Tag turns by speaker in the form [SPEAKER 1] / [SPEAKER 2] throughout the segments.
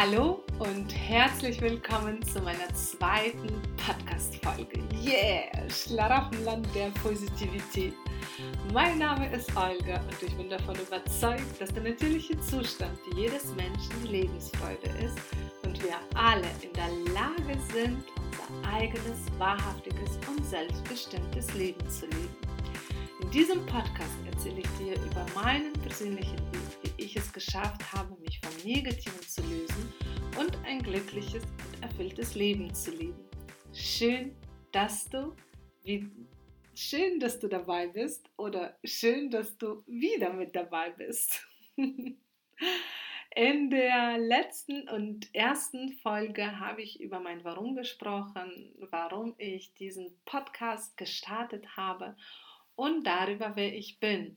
[SPEAKER 1] Hallo und herzlich willkommen zu meiner zweiten Podcast-Folge. Yeah! Schlaraffenland der Positivität. Mein Name ist Olga und ich bin davon überzeugt, dass der natürliche Zustand jedes Menschen Lebensfreude ist und wir alle in der Lage sind, unser eigenes, wahrhaftiges und selbstbestimmtes Leben zu leben. In diesem Podcast erzähle ich dir über meinen persönlichen Weg, ich es geschafft habe, mich vom Negativen zu lösen und ein glückliches und erfülltes Leben zu leben. Schön, dass du wie schön, dass du dabei bist oder schön, dass du wieder mit dabei bist. In der letzten und ersten Folge habe ich über mein Warum gesprochen, warum ich diesen Podcast gestartet habe und darüber, wer ich bin.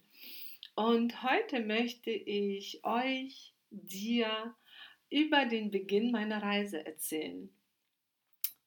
[SPEAKER 1] Und heute möchte ich euch, dir, über den Beginn meiner Reise erzählen.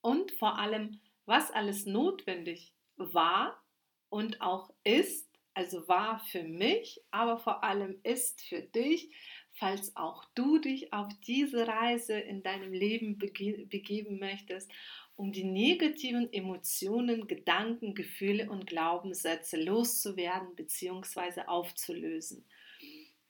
[SPEAKER 1] Und vor allem, was alles notwendig war und auch ist, also war für mich, aber vor allem ist für dich, falls auch du dich auf diese Reise in deinem Leben bege begeben möchtest um die negativen Emotionen, Gedanken, Gefühle und Glaubenssätze loszuwerden bzw. aufzulösen.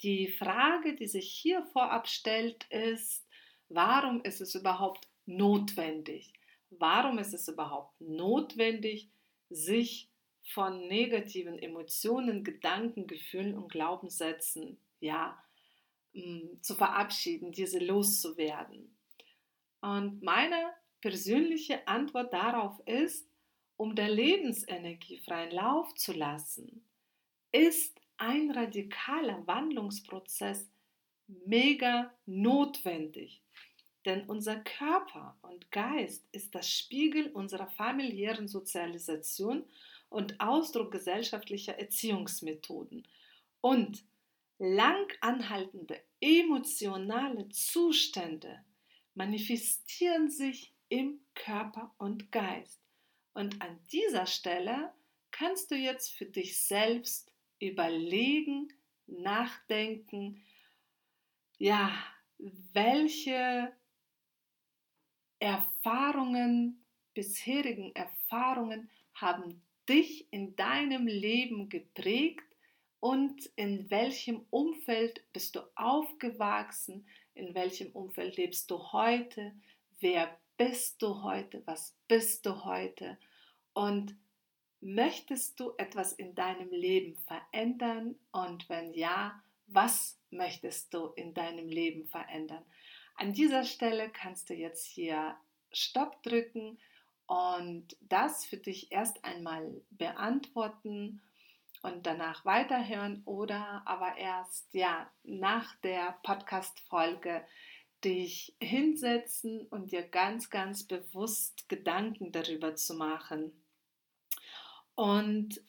[SPEAKER 1] Die Frage, die sich hier vorab stellt, ist, warum ist es überhaupt notwendig? Warum ist es überhaupt notwendig, sich von negativen Emotionen, Gedanken, Gefühlen und Glaubenssätzen ja, mm, zu verabschieden, diese loszuwerden? Und meine persönliche Antwort darauf ist, um der Lebensenergie freien Lauf zu lassen, ist ein radikaler Wandlungsprozess mega notwendig. Denn unser Körper und Geist ist das Spiegel unserer familiären Sozialisation und Ausdruck gesellschaftlicher Erziehungsmethoden. Und lang anhaltende emotionale Zustände manifestieren sich im Körper und Geist. Und an dieser Stelle kannst du jetzt für dich selbst überlegen, nachdenken, ja, welche Erfahrungen, bisherigen Erfahrungen haben dich in deinem Leben geprägt und in welchem Umfeld bist du aufgewachsen, in welchem Umfeld lebst du heute, wer bist du heute? Was bist du heute? Und möchtest du etwas in deinem Leben verändern? Und wenn ja, was möchtest du in deinem Leben verändern? An dieser Stelle kannst du jetzt hier Stopp drücken und das für dich erst einmal beantworten und danach weiterhören oder aber erst ja nach der Podcast Folge dich hinsetzen und dir ganz, ganz bewusst Gedanken darüber zu machen. Und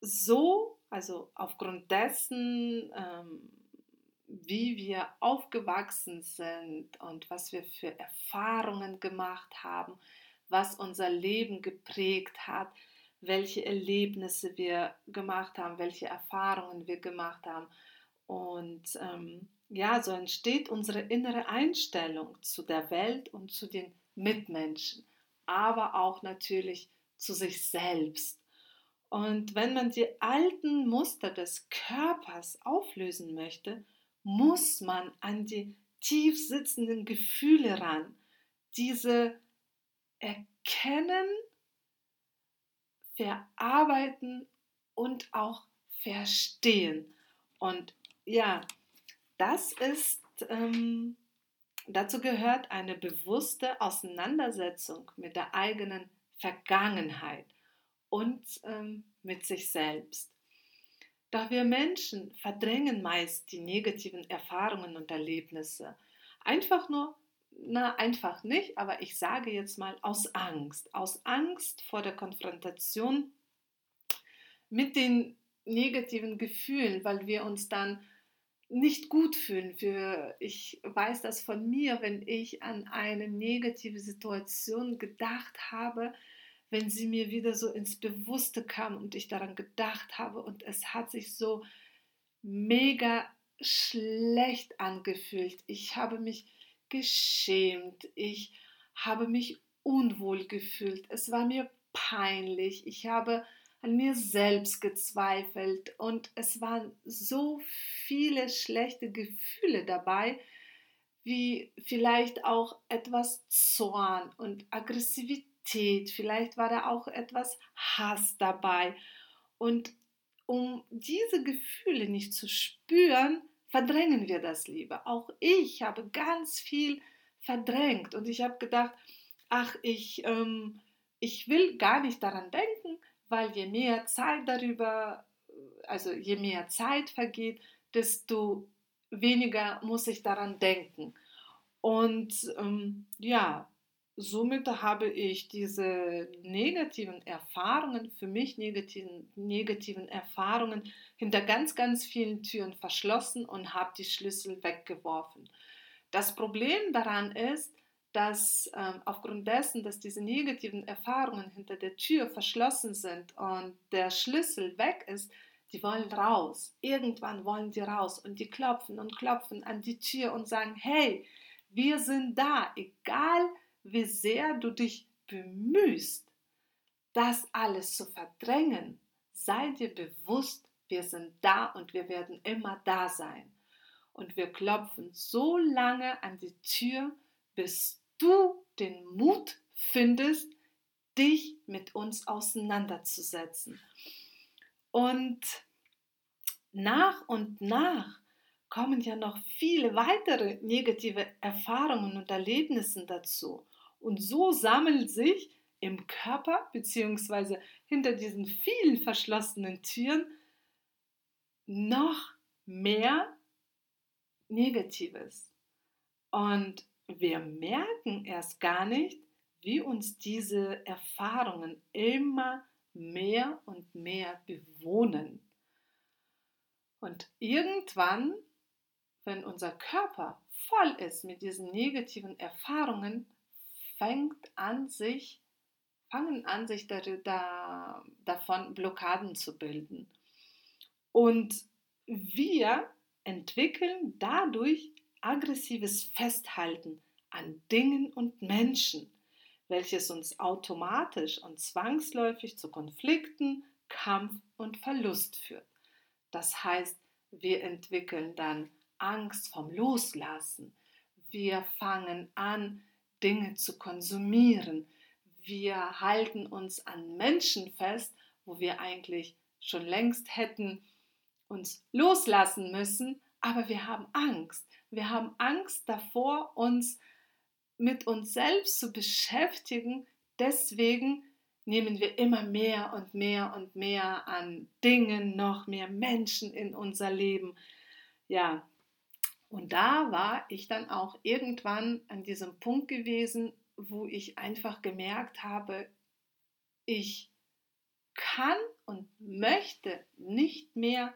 [SPEAKER 1] so, also aufgrund dessen, ähm, wie wir aufgewachsen sind und was wir für Erfahrungen gemacht haben, was unser Leben geprägt hat, welche Erlebnisse wir gemacht haben, welche Erfahrungen wir gemacht haben. Und ähm, ja, so entsteht unsere innere Einstellung zu der Welt und zu den Mitmenschen, aber auch natürlich zu sich selbst. Und wenn man die alten Muster des Körpers auflösen möchte, muss man an die tief sitzenden Gefühle ran, diese erkennen, verarbeiten und auch verstehen. Und ja, das ist, ähm, dazu gehört eine bewusste Auseinandersetzung mit der eigenen Vergangenheit und ähm, mit sich selbst. Doch wir Menschen verdrängen meist die negativen Erfahrungen und Erlebnisse. Einfach nur, na einfach nicht, aber ich sage jetzt mal aus Angst. Aus Angst vor der Konfrontation mit den negativen Gefühlen, weil wir uns dann nicht gut fühlen. Für, ich weiß das von mir, wenn ich an eine negative Situation gedacht habe, wenn sie mir wieder so ins Bewusste kam und ich daran gedacht habe und es hat sich so mega schlecht angefühlt. Ich habe mich geschämt. Ich habe mich unwohl gefühlt. Es war mir peinlich. Ich habe an mir selbst gezweifelt und es waren so viele schlechte Gefühle dabei, wie vielleicht auch etwas Zorn und Aggressivität, vielleicht war da auch etwas Hass dabei. Und um diese Gefühle nicht zu spüren, verdrängen wir das lieber. Auch ich habe ganz viel verdrängt und ich habe gedacht, ach, ich, ähm, ich will gar nicht daran denken, weil je mehr Zeit darüber, also je mehr Zeit vergeht, desto weniger muss ich daran denken. Und ähm, ja, somit habe ich diese negativen Erfahrungen, für mich negativen, negativen Erfahrungen hinter ganz, ganz vielen Türen verschlossen und habe die Schlüssel weggeworfen. Das Problem daran ist, dass ähm, aufgrund dessen, dass diese negativen Erfahrungen hinter der Tür verschlossen sind und der Schlüssel weg ist, die wollen raus. Irgendwann wollen die raus und die klopfen und klopfen an die Tür und sagen, hey, wir sind da, egal wie sehr du dich bemühst, das alles zu verdrängen. Sei dir bewusst, wir sind da und wir werden immer da sein. Und wir klopfen so lange an die Tür, bis du den Mut findest, dich mit uns auseinanderzusetzen. Und nach und nach kommen ja noch viele weitere negative Erfahrungen und Erlebnisse dazu. Und so sammeln sich im Körper bzw. hinter diesen vielen verschlossenen Türen noch mehr Negatives. Und wir merken erst gar nicht, wie uns diese Erfahrungen immer mehr und mehr bewohnen. Und irgendwann, wenn unser Körper voll ist mit diesen negativen Erfahrungen, fängt an sich, fangen an sich da, da, davon Blockaden zu bilden. Und wir entwickeln dadurch aggressives Festhalten an Dingen und Menschen, welches uns automatisch und zwangsläufig zu Konflikten, Kampf und Verlust führt. Das heißt, wir entwickeln dann Angst vom Loslassen. Wir fangen an, Dinge zu konsumieren. Wir halten uns an Menschen fest, wo wir eigentlich schon längst hätten uns loslassen müssen, aber wir haben Angst. Wir haben Angst davor, uns mit uns selbst zu beschäftigen. Deswegen nehmen wir immer mehr und mehr und mehr an Dingen, noch mehr Menschen in unser Leben. Ja, und da war ich dann auch irgendwann an diesem Punkt gewesen, wo ich einfach gemerkt habe, ich kann und möchte nicht mehr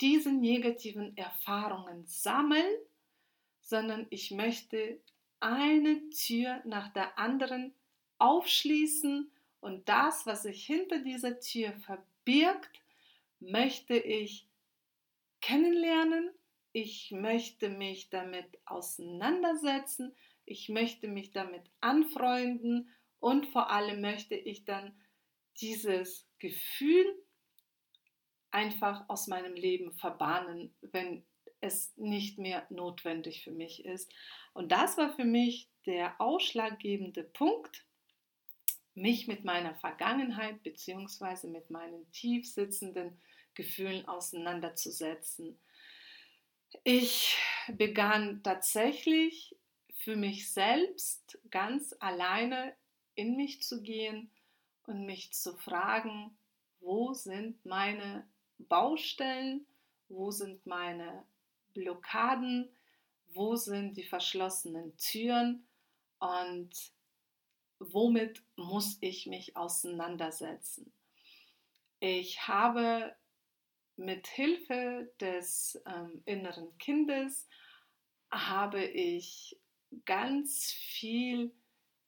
[SPEAKER 1] diese negativen Erfahrungen sammeln, sondern ich möchte eine Tür nach der anderen aufschließen und das, was sich hinter dieser Tür verbirgt, möchte ich kennenlernen. Ich möchte mich damit auseinandersetzen, ich möchte mich damit anfreunden und vor allem möchte ich dann dieses Gefühl einfach aus meinem Leben verbannen, wenn es nicht mehr notwendig für mich ist. Und das war für mich der ausschlaggebende Punkt, mich mit meiner Vergangenheit bzw. mit meinen tief sitzenden Gefühlen auseinanderzusetzen. Ich begann tatsächlich für mich selbst ganz alleine in mich zu gehen und mich zu fragen, wo sind meine Baustellen, wo sind meine Blockaden, wo sind die verschlossenen Türen und womit muss ich mich auseinandersetzen. Ich habe mit Hilfe des ähm, inneren Kindes habe ich ganz viel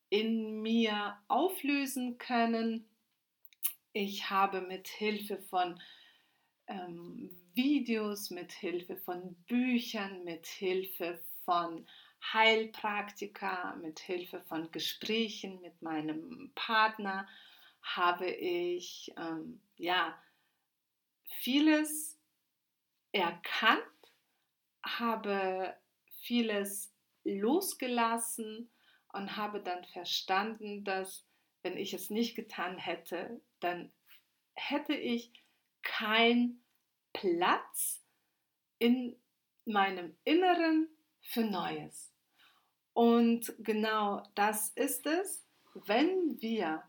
[SPEAKER 1] in mir auflösen können. Ich habe mit Hilfe von ähm, Videos, mit Hilfe von Büchern, mit Hilfe von Heilpraktika, mit Hilfe von Gesprächen mit meinem Partner habe ich ähm, ja vieles erkannt, habe vieles losgelassen und habe dann verstanden, dass wenn ich es nicht getan hätte, dann hätte ich keinen Platz in meinem Inneren für Neues. Und genau das ist es, wenn wir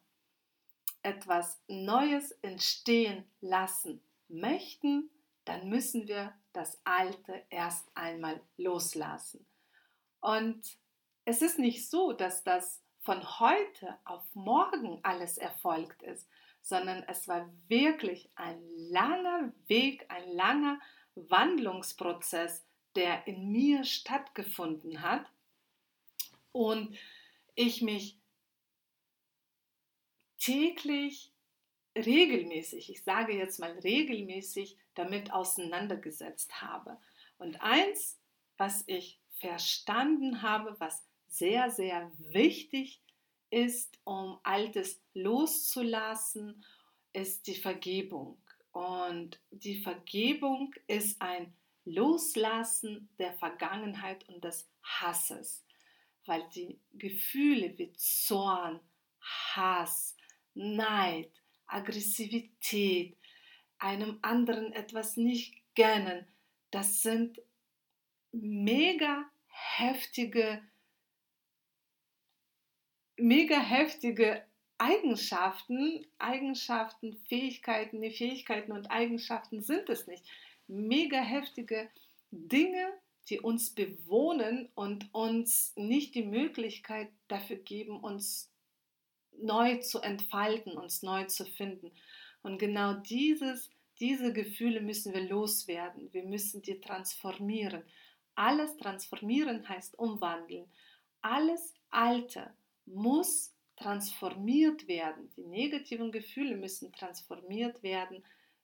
[SPEAKER 1] etwas Neues entstehen lassen möchten, dann müssen wir das Alte erst einmal loslassen. Und es ist nicht so, dass das von heute auf morgen alles erfolgt ist, sondern es war wirklich ein langer Weg, ein langer Wandlungsprozess, der in mir stattgefunden hat und ich mich täglich regelmäßig, ich sage jetzt mal regelmäßig, damit auseinandergesetzt habe. Und eins, was ich verstanden habe, was sehr, sehr wichtig ist, um Altes loszulassen, ist die Vergebung. Und die Vergebung ist ein Loslassen der Vergangenheit und des Hasses, weil die Gefühle wie Zorn, Hass, Neid, Aggressivität, einem anderen etwas nicht gönnen, das sind mega heftige, mega heftige Eigenschaften, Eigenschaften, Fähigkeiten, die Fähigkeiten und Eigenschaften sind es nicht. Mega heftige Dinge, die uns bewohnen und uns nicht die Möglichkeit dafür geben, uns neu zu entfalten, uns neu zu finden. Und genau dieses, diese Gefühle müssen wir loswerden. Wir müssen die transformieren. Alles transformieren heißt umwandeln. Alles Alte muss transformiert werden. Die negativen Gefühle müssen transformiert werden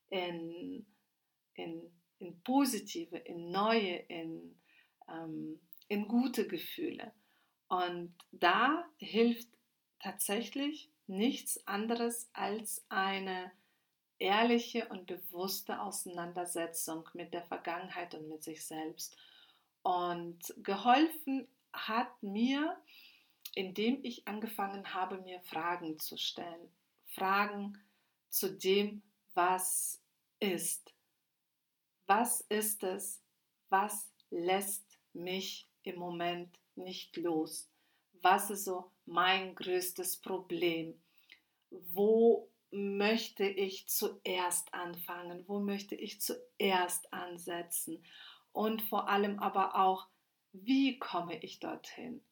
[SPEAKER 1] in, in, in positive, in neue, in, ähm, in gute Gefühle. Und da hilft tatsächlich nichts anderes als eine ehrliche und bewusste Auseinandersetzung mit der Vergangenheit und mit sich selbst. Und geholfen hat mir, indem ich angefangen habe, mir Fragen zu stellen. Fragen zu dem, was ist. Was ist es? Was lässt mich im Moment nicht los? Was ist so mein größtes Problem? Wo möchte ich zuerst anfangen? Wo möchte ich zuerst ansetzen? Und vor allem aber auch, wie komme ich dorthin?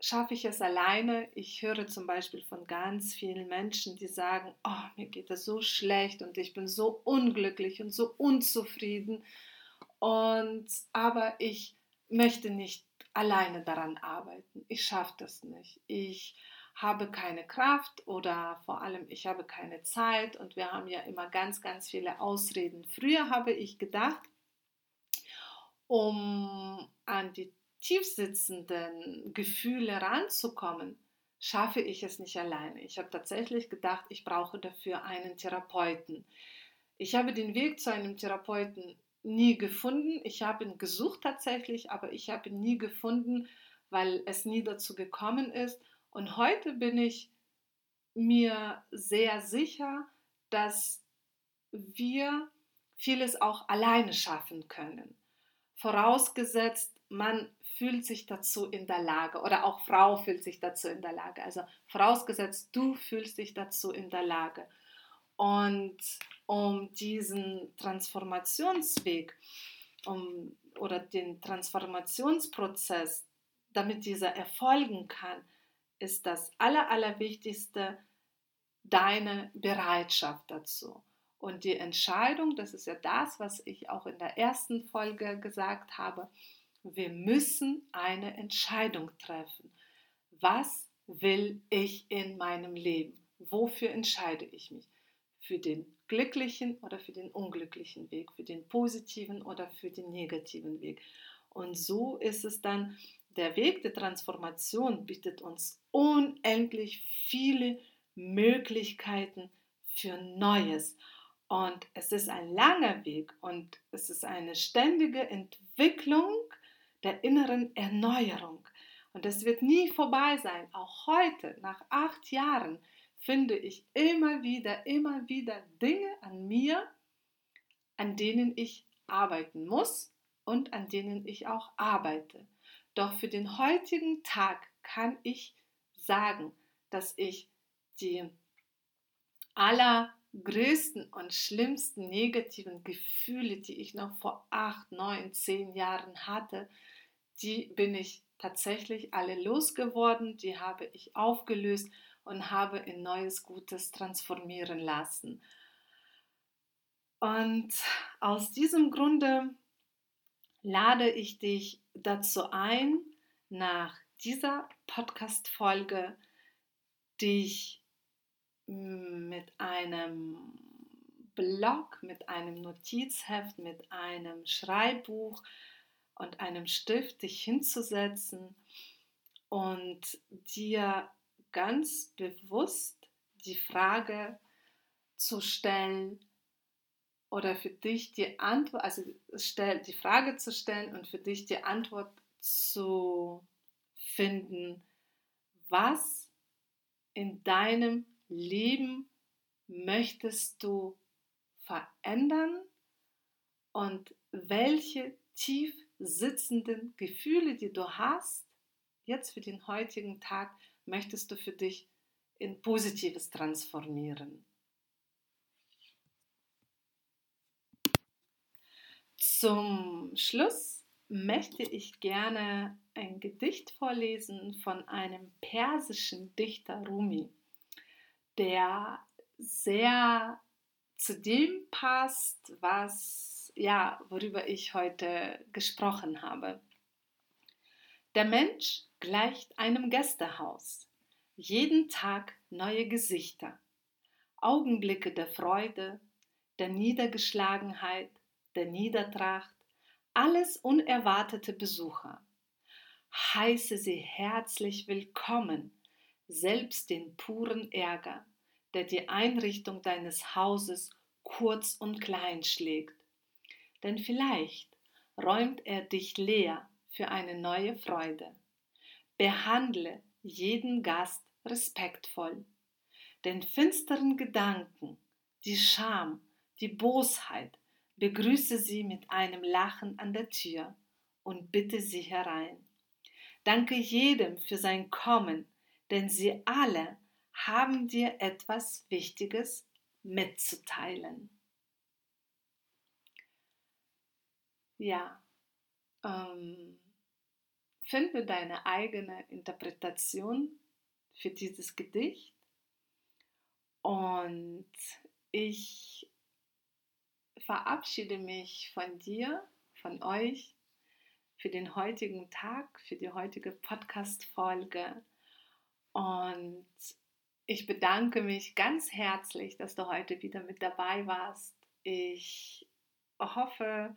[SPEAKER 1] Schaffe ich es alleine? Ich höre zum Beispiel von ganz vielen Menschen, die sagen, oh, mir geht es so schlecht und ich bin so unglücklich und so unzufrieden. Und aber ich möchte nicht alleine daran arbeiten. Ich schaffe das nicht. Ich habe keine Kraft oder vor allem ich habe keine Zeit und wir haben ja immer ganz, ganz viele Ausreden. Früher habe ich gedacht, um an die tiefsitzenden Gefühle ranzukommen, schaffe ich es nicht alleine. Ich habe tatsächlich gedacht, ich brauche dafür einen Therapeuten. Ich habe den Weg zu einem Therapeuten nie gefunden. Ich habe ihn gesucht tatsächlich, aber ich habe ihn nie gefunden, weil es nie dazu gekommen ist. Und heute bin ich mir sehr sicher, dass wir vieles auch alleine schaffen können. Vorausgesetzt, man fühlt sich dazu in der Lage oder auch Frau fühlt sich dazu in der Lage. Also vorausgesetzt, du fühlst dich dazu in der Lage. Und um diesen Transformationsweg um, oder den Transformationsprozess, damit dieser erfolgen kann, ist das Aller, Allerwichtigste deine Bereitschaft dazu. Und die Entscheidung, das ist ja das, was ich auch in der ersten Folge gesagt habe, wir müssen eine Entscheidung treffen. Was will ich in meinem Leben? Wofür entscheide ich mich? für den glücklichen oder für den unglücklichen Weg, für den positiven oder für den negativen Weg. Und so ist es dann, der Weg der Transformation bietet uns unendlich viele Möglichkeiten für Neues. Und es ist ein langer Weg und es ist eine ständige Entwicklung der inneren Erneuerung. Und es wird nie vorbei sein. Auch heute, nach acht Jahren, finde ich immer wieder, immer wieder Dinge an mir, an denen ich arbeiten muss und an denen ich auch arbeite. Doch für den heutigen Tag kann ich sagen, dass ich die allergrößten und schlimmsten negativen Gefühle, die ich noch vor acht, neun, zehn Jahren hatte, die bin ich tatsächlich alle losgeworden, die habe ich aufgelöst und habe in Neues Gutes transformieren lassen. Und aus diesem Grunde lade ich dich dazu ein, nach dieser Podcast-Folge dich mit einem Blog, mit einem Notizheft, mit einem Schreibbuch und einem Stift dich hinzusetzen und dir ganz bewusst die Frage zu stellen oder für dich die Antwort, also die Frage zu stellen und für dich die Antwort zu finden, was in deinem Leben möchtest du verändern und welche tief sitzenden Gefühle, die du hast, jetzt für den heutigen Tag, möchtest du für dich in Positives transformieren. Zum Schluss möchte ich gerne ein Gedicht vorlesen von einem persischen Dichter Rumi, der sehr zu dem passt, was ja, worüber ich heute gesprochen habe. Der Mensch gleicht einem Gästehaus. Jeden Tag neue Gesichter, Augenblicke der Freude, der Niedergeschlagenheit, der Niedertracht, alles unerwartete Besucher. Heiße sie herzlich willkommen, selbst den puren Ärger, der die Einrichtung deines Hauses kurz und klein schlägt. Denn vielleicht räumt er dich leer für eine neue Freude. Behandle jeden Gast respektvoll. Den finsteren Gedanken, die Scham, die Bosheit, begrüße sie mit einem Lachen an der Tür und bitte sie herein. Danke jedem für sein Kommen, denn sie alle haben dir etwas Wichtiges mitzuteilen. Ja, ähm, finde deine eigene Interpretation für dieses Gedicht und ich verabschiede mich von dir, von euch für den heutigen Tag, für die heutige Podcast-Folge. Und ich bedanke mich ganz herzlich, dass du heute wieder mit dabei warst. Ich hoffe,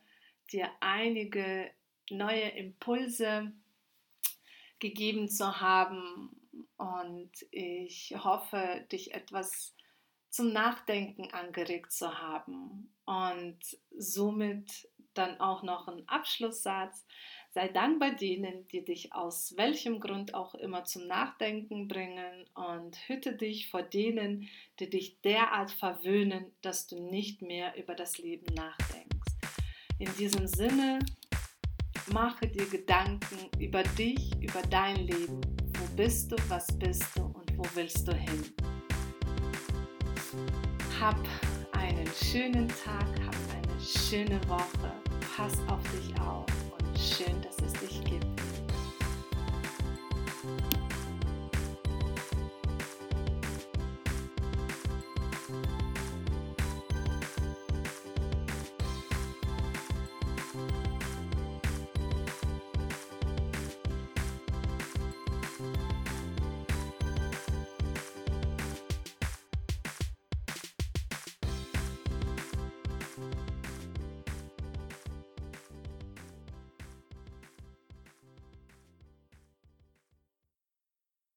[SPEAKER 1] dir einige neue Impulse gegeben zu haben und ich hoffe, dich etwas zum Nachdenken angeregt zu haben und somit dann auch noch ein Abschlusssatz. Sei dankbar denen, die dich aus welchem Grund auch immer zum Nachdenken bringen und hüte dich vor denen, die dich derart verwöhnen, dass du nicht mehr über das Leben nachdenkst. In diesem Sinne, mache dir Gedanken über dich, über dein Leben. Wo bist du, was bist du und wo willst du hin? Hab einen schönen Tag, hab eine schöne Woche. Pass auf dich auf und schön, dass es dich gibt.